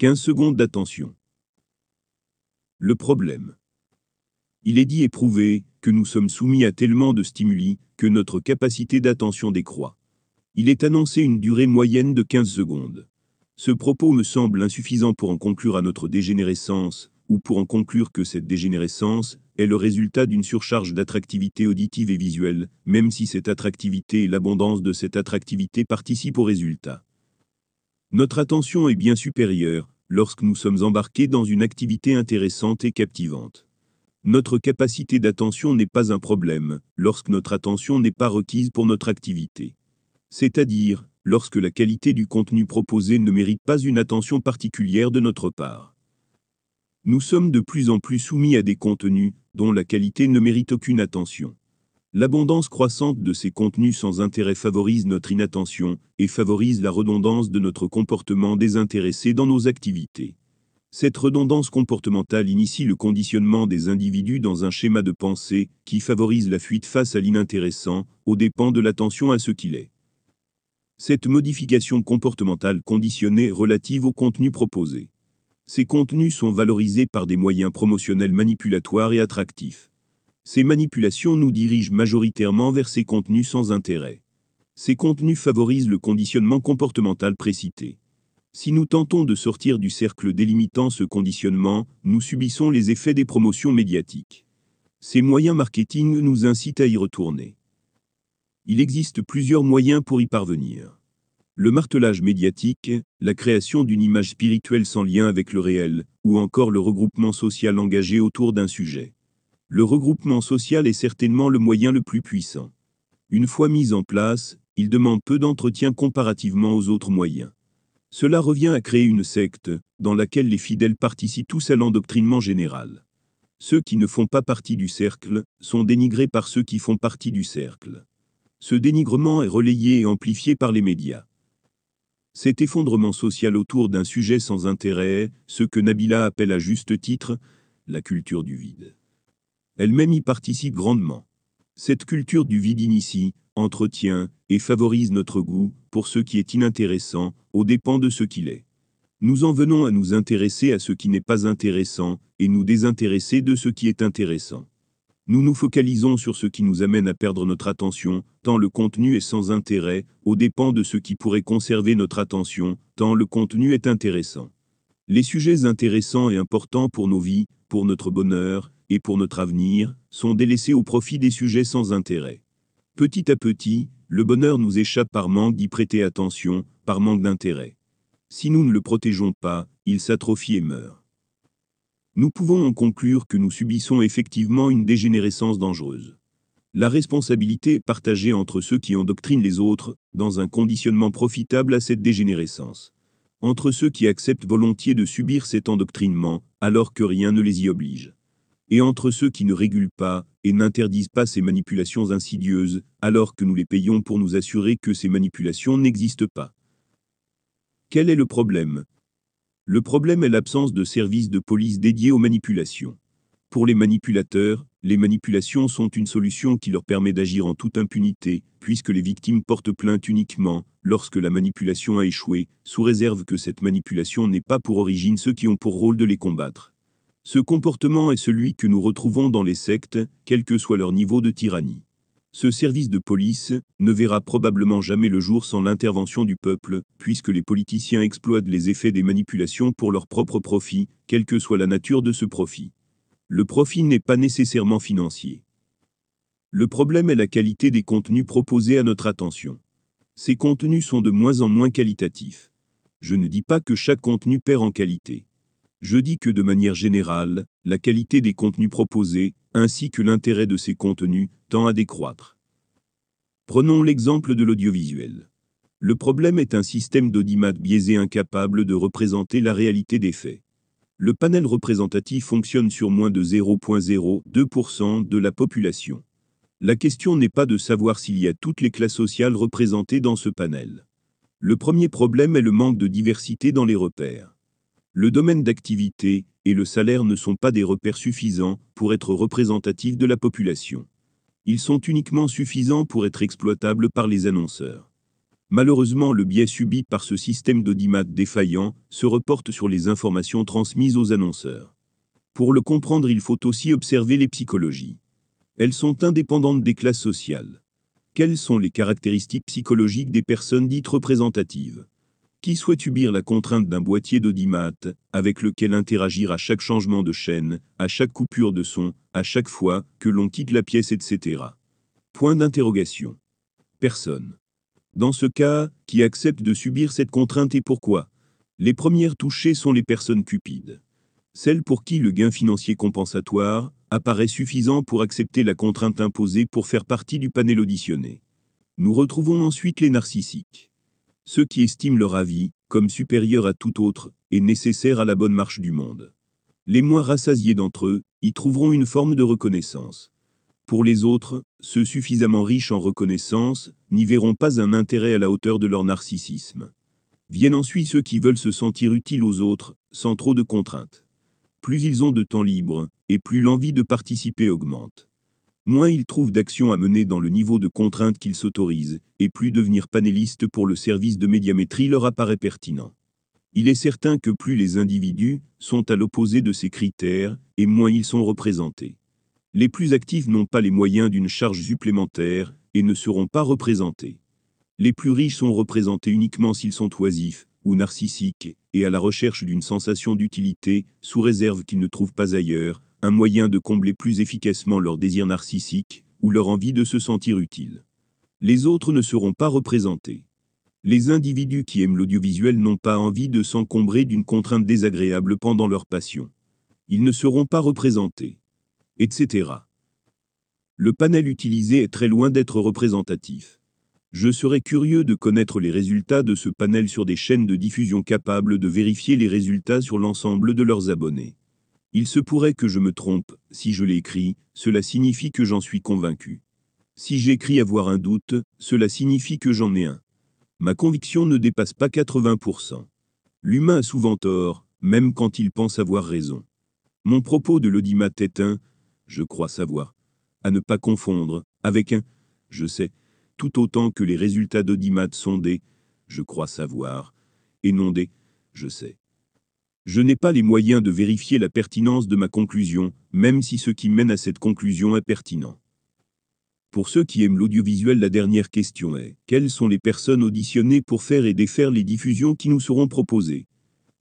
15 secondes d'attention. Le problème. Il est dit et prouvé que nous sommes soumis à tellement de stimuli que notre capacité d'attention décroît. Il est annoncé une durée moyenne de 15 secondes. Ce propos me semble insuffisant pour en conclure à notre dégénérescence, ou pour en conclure que cette dégénérescence est le résultat d'une surcharge d'attractivité auditive et visuelle, même si cette attractivité et l'abondance de cette attractivité participent au résultat. Notre attention est bien supérieure lorsque nous sommes embarqués dans une activité intéressante et captivante. Notre capacité d'attention n'est pas un problème lorsque notre attention n'est pas requise pour notre activité. C'est-à-dire, lorsque la qualité du contenu proposé ne mérite pas une attention particulière de notre part. Nous sommes de plus en plus soumis à des contenus dont la qualité ne mérite aucune attention. L'abondance croissante de ces contenus sans intérêt favorise notre inattention et favorise la redondance de notre comportement désintéressé dans nos activités. Cette redondance comportementale initie le conditionnement des individus dans un schéma de pensée qui favorise la fuite face à l'inintéressant, aux dépens de l'attention à ce qu'il est. Cette modification comportementale conditionnée relative au contenu proposé. Ces contenus sont valorisés par des moyens promotionnels manipulatoires et attractifs. Ces manipulations nous dirigent majoritairement vers ces contenus sans intérêt. Ces contenus favorisent le conditionnement comportemental précité. Si nous tentons de sortir du cercle délimitant ce conditionnement, nous subissons les effets des promotions médiatiques. Ces moyens marketing nous incitent à y retourner. Il existe plusieurs moyens pour y parvenir. Le martelage médiatique, la création d'une image spirituelle sans lien avec le réel, ou encore le regroupement social engagé autour d'un sujet. Le regroupement social est certainement le moyen le plus puissant. Une fois mis en place, il demande peu d'entretien comparativement aux autres moyens. Cela revient à créer une secte, dans laquelle les fidèles participent tous à l'endoctrinement général. Ceux qui ne font pas partie du cercle sont dénigrés par ceux qui font partie du cercle. Ce dénigrement est relayé et amplifié par les médias. Cet effondrement social autour d'un sujet sans intérêt, ce que Nabila appelle à juste titre la culture du vide elle-même y participe grandement. Cette culture du vide initie, entretient et favorise notre goût pour ce qui est inintéressant, aux dépens de ce qu'il est. Nous en venons à nous intéresser à ce qui n'est pas intéressant et nous désintéresser de ce qui est intéressant. Nous nous focalisons sur ce qui nous amène à perdre notre attention, tant le contenu est sans intérêt, aux dépens de ce qui pourrait conserver notre attention, tant le contenu est intéressant. Les sujets intéressants et importants pour nos vies, pour notre bonheur, et pour notre avenir, sont délaissés au profit des sujets sans intérêt. Petit à petit, le bonheur nous échappe par manque d'y prêter attention, par manque d'intérêt. Si nous ne le protégeons pas, il s'atrophie et meurt. Nous pouvons en conclure que nous subissons effectivement une dégénérescence dangereuse. La responsabilité est partagée entre ceux qui endoctrinent les autres, dans un conditionnement profitable à cette dégénérescence. Entre ceux qui acceptent volontiers de subir cet endoctrinement, alors que rien ne les y oblige et entre ceux qui ne régulent pas et n'interdisent pas ces manipulations insidieuses, alors que nous les payons pour nous assurer que ces manipulations n'existent pas. Quel est le problème? Le problème est l'absence de services de police dédiés aux manipulations. Pour les manipulateurs, les manipulations sont une solution qui leur permet d'agir en toute impunité, puisque les victimes portent plainte uniquement lorsque la manipulation a échoué, sous réserve que cette manipulation n'ait pas pour origine ceux qui ont pour rôle de les combattre. Ce comportement est celui que nous retrouvons dans les sectes, quel que soit leur niveau de tyrannie. Ce service de police ne verra probablement jamais le jour sans l'intervention du peuple, puisque les politiciens exploitent les effets des manipulations pour leur propre profit, quelle que soit la nature de ce profit. Le profit n'est pas nécessairement financier. Le problème est la qualité des contenus proposés à notre attention. Ces contenus sont de moins en moins qualitatifs. Je ne dis pas que chaque contenu perd en qualité. Je dis que de manière générale, la qualité des contenus proposés, ainsi que l'intérêt de ces contenus, tend à décroître. Prenons l'exemple de l'audiovisuel. Le problème est un système d'audimat biaisé incapable de représenter la réalité des faits. Le panel représentatif fonctionne sur moins de 0,02% de la population. La question n'est pas de savoir s'il y a toutes les classes sociales représentées dans ce panel. Le premier problème est le manque de diversité dans les repères. Le domaine d'activité et le salaire ne sont pas des repères suffisants pour être représentatifs de la population. Ils sont uniquement suffisants pour être exploitables par les annonceurs. Malheureusement, le biais subi par ce système d'audimat défaillant se reporte sur les informations transmises aux annonceurs. Pour le comprendre, il faut aussi observer les psychologies. Elles sont indépendantes des classes sociales. Quelles sont les caractéristiques psychologiques des personnes dites représentatives? Qui souhaite subir la contrainte d'un boîtier d'audimat, avec lequel interagir à chaque changement de chaîne, à chaque coupure de son, à chaque fois que l'on quitte la pièce, etc. Point d'interrogation. Personne. Dans ce cas, qui accepte de subir cette contrainte et pourquoi? Les premières touchées sont les personnes cupides. Celles pour qui le gain financier compensatoire apparaît suffisant pour accepter la contrainte imposée pour faire partie du panel auditionné. Nous retrouvons ensuite les narcissiques. Ceux qui estiment leur avis, comme supérieur à tout autre, et nécessaire à la bonne marche du monde. Les moins rassasiés d'entre eux y trouveront une forme de reconnaissance. Pour les autres, ceux suffisamment riches en reconnaissance n'y verront pas un intérêt à la hauteur de leur narcissisme. Viennent ensuite ceux qui veulent se sentir utiles aux autres, sans trop de contraintes. Plus ils ont de temps libre, et plus l'envie de participer augmente. Moins ils trouvent d'actions à mener dans le niveau de contraintes qu'ils s'autorisent, et plus devenir panéliste pour le service de médiamétrie leur apparaît pertinent. Il est certain que plus les individus sont à l'opposé de ces critères, et moins ils sont représentés. Les plus actifs n'ont pas les moyens d'une charge supplémentaire et ne seront pas représentés. Les plus riches sont représentés uniquement s'ils sont oisifs ou narcissiques et à la recherche d'une sensation d'utilité, sous réserve qu'ils ne trouvent pas ailleurs un moyen de combler plus efficacement leur désir narcissique ou leur envie de se sentir utile. Les autres ne seront pas représentés. Les individus qui aiment l'audiovisuel n'ont pas envie de s'encombrer d'une contrainte désagréable pendant leur passion. Ils ne seront pas représentés etc. Le panel utilisé est très loin d'être représentatif. Je serais curieux de connaître les résultats de ce panel sur des chaînes de diffusion capables de vérifier les résultats sur l'ensemble de leurs abonnés. Il se pourrait que je me trompe, si je l'écris, cela signifie que j'en suis convaincu. Si j'écris avoir un doute, cela signifie que j'en ai un. Ma conviction ne dépasse pas 80%. L'humain a souvent tort, même quand il pense avoir raison. Mon propos de l'audimat est un je crois savoir. À ne pas confondre avec un je sais, tout autant que les résultats d'audimat sont des je crois savoir, et non des je sais. Je n'ai pas les moyens de vérifier la pertinence de ma conclusion, même si ce qui mène à cette conclusion est pertinent. Pour ceux qui aiment l'audiovisuel, la dernière question est quelles sont les personnes auditionnées pour faire et défaire les diffusions qui nous seront proposées?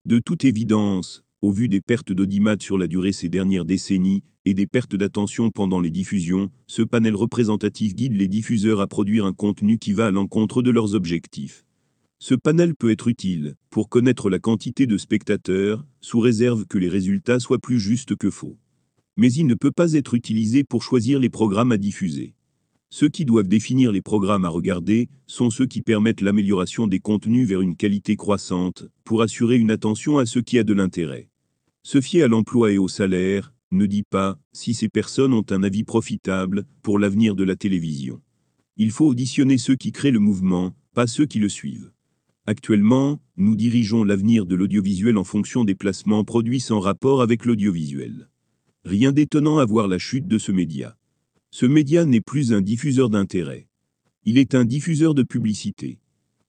De toute évidence, au vu des pertes d'audimat sur la durée ces dernières décennies, et des pertes d'attention pendant les diffusions, ce panel représentatif guide les diffuseurs à produire un contenu qui va à l'encontre de leurs objectifs. Ce panel peut être utile pour connaître la quantité de spectateurs, sous réserve que les résultats soient plus justes que faux. Mais il ne peut pas être utilisé pour choisir les programmes à diffuser. Ceux qui doivent définir les programmes à regarder sont ceux qui permettent l'amélioration des contenus vers une qualité croissante, pour assurer une attention à ce qui a de l'intérêt. Se fier à l'emploi et au salaire ne dit pas si ces personnes ont un avis profitable pour l'avenir de la télévision. Il faut auditionner ceux qui créent le mouvement, pas ceux qui le suivent. Actuellement, nous dirigeons l'avenir de l'audiovisuel en fonction des placements produits sans rapport avec l'audiovisuel. Rien d'étonnant à voir la chute de ce média. Ce média n'est plus un diffuseur d'intérêt. Il est un diffuseur de publicité.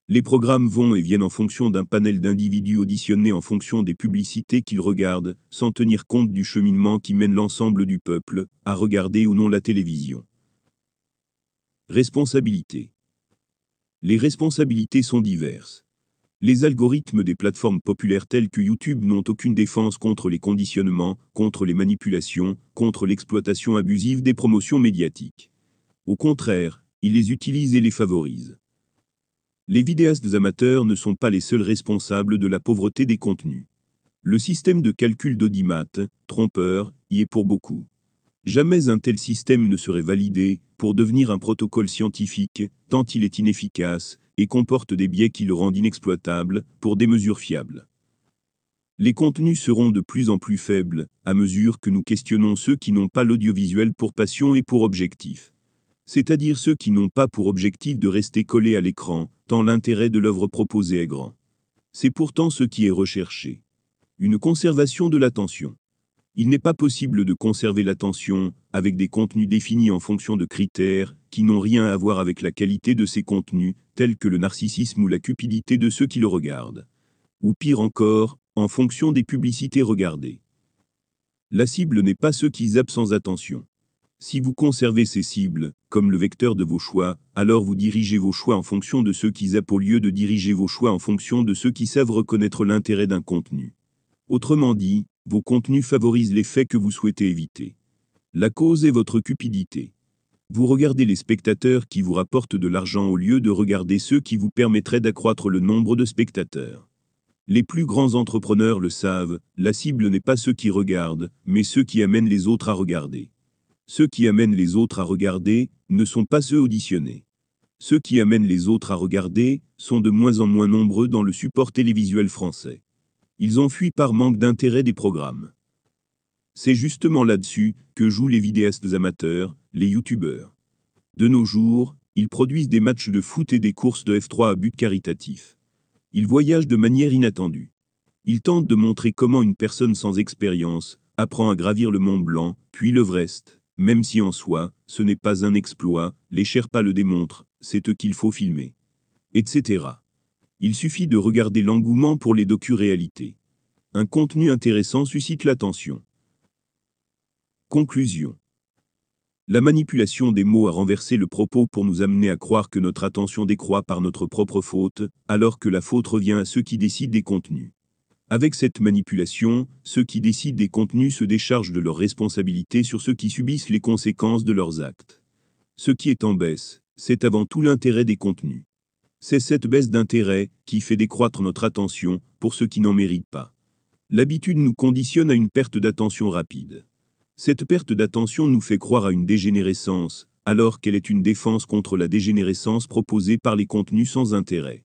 Les programmes vont et viennent en fonction d'un panel d'individus auditionnés en fonction des publicités qu'ils regardent, sans tenir compte du cheminement qui mène l'ensemble du peuple à regarder ou non la télévision. Responsabilité. Les responsabilités sont diverses. Les algorithmes des plateformes populaires telles que YouTube n'ont aucune défense contre les conditionnements, contre les manipulations, contre l'exploitation abusive des promotions médiatiques. Au contraire, ils les utilisent et les favorisent. Les vidéastes amateurs ne sont pas les seuls responsables de la pauvreté des contenus. Le système de calcul d'audimat, trompeur, y est pour beaucoup. Jamais un tel système ne serait validé pour devenir un protocole scientifique, tant il est inefficace et comporte des biais qui le rendent inexploitable pour des mesures fiables. Les contenus seront de plus en plus faibles à mesure que nous questionnons ceux qui n'ont pas l'audiovisuel pour passion et pour objectif. C'est-à-dire ceux qui n'ont pas pour objectif de rester collés à l'écran, tant l'intérêt de l'œuvre proposée est grand. C'est pourtant ce qui est recherché. Une conservation de l'attention. Il n'est pas possible de conserver l'attention avec des contenus définis en fonction de critères qui n'ont rien à voir avec la qualité de ces contenus, tels que le narcissisme ou la cupidité de ceux qui le regardent. Ou pire encore, en fonction des publicités regardées. La cible n'est pas ceux qui zappent sans attention. Si vous conservez ces cibles, comme le vecteur de vos choix, alors vous dirigez vos choix en fonction de ceux qui zappent au lieu de diriger vos choix en fonction de ceux qui savent reconnaître l'intérêt d'un contenu. Autrement dit, vos contenus favorisent les faits que vous souhaitez éviter. La cause est votre cupidité. Vous regardez les spectateurs qui vous rapportent de l'argent au lieu de regarder ceux qui vous permettraient d'accroître le nombre de spectateurs. Les plus grands entrepreneurs le savent, la cible n'est pas ceux qui regardent, mais ceux qui amènent les autres à regarder. Ceux qui amènent les autres à regarder ne sont pas ceux auditionnés. Ceux qui amènent les autres à regarder sont de moins en moins nombreux dans le support télévisuel français. Ils ont fui par manque d'intérêt des programmes. C'est justement là-dessus que jouent les vidéastes amateurs, les youtubeurs. De nos jours, ils produisent des matchs de foot et des courses de F3 à but caritatif. Ils voyagent de manière inattendue. Ils tentent de montrer comment une personne sans expérience apprend à gravir le Mont Blanc, puis l'Everest, même si en soi, ce n'est pas un exploit, les Sherpas le démontrent, c'est eux qu'il faut filmer. Etc. Il suffit de regarder l'engouement pour les docu-réalités. Un contenu intéressant suscite l'attention. Conclusion. La manipulation des mots a renversé le propos pour nous amener à croire que notre attention décroît par notre propre faute, alors que la faute revient à ceux qui décident des contenus. Avec cette manipulation, ceux qui décident des contenus se déchargent de leurs responsabilités sur ceux qui subissent les conséquences de leurs actes. Ce qui est en baisse, c'est avant tout l'intérêt des contenus. C'est cette baisse d'intérêt qui fait décroître notre attention pour ceux qui n'en méritent pas. L'habitude nous conditionne à une perte d'attention rapide. Cette perte d'attention nous fait croire à une dégénérescence, alors qu'elle est une défense contre la dégénérescence proposée par les contenus sans intérêt.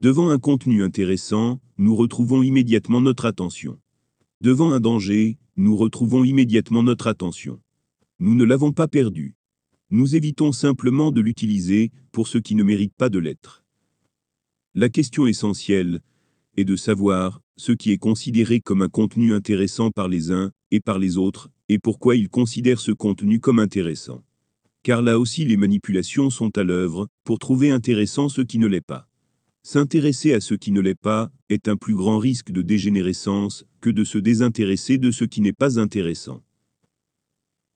Devant un contenu intéressant, nous retrouvons immédiatement notre attention. Devant un danger, nous retrouvons immédiatement notre attention. Nous ne l'avons pas perdu. Nous évitons simplement de l'utiliser pour ceux qui ne méritent pas de l'être. La question essentielle est de savoir ce qui est considéré comme un contenu intéressant par les uns et par les autres, et pourquoi ils considèrent ce contenu comme intéressant. Car là aussi les manipulations sont à l'œuvre pour trouver intéressant ce qui ne l'est pas. S'intéresser à ce qui ne l'est pas est un plus grand risque de dégénérescence que de se désintéresser de ce qui n'est pas intéressant.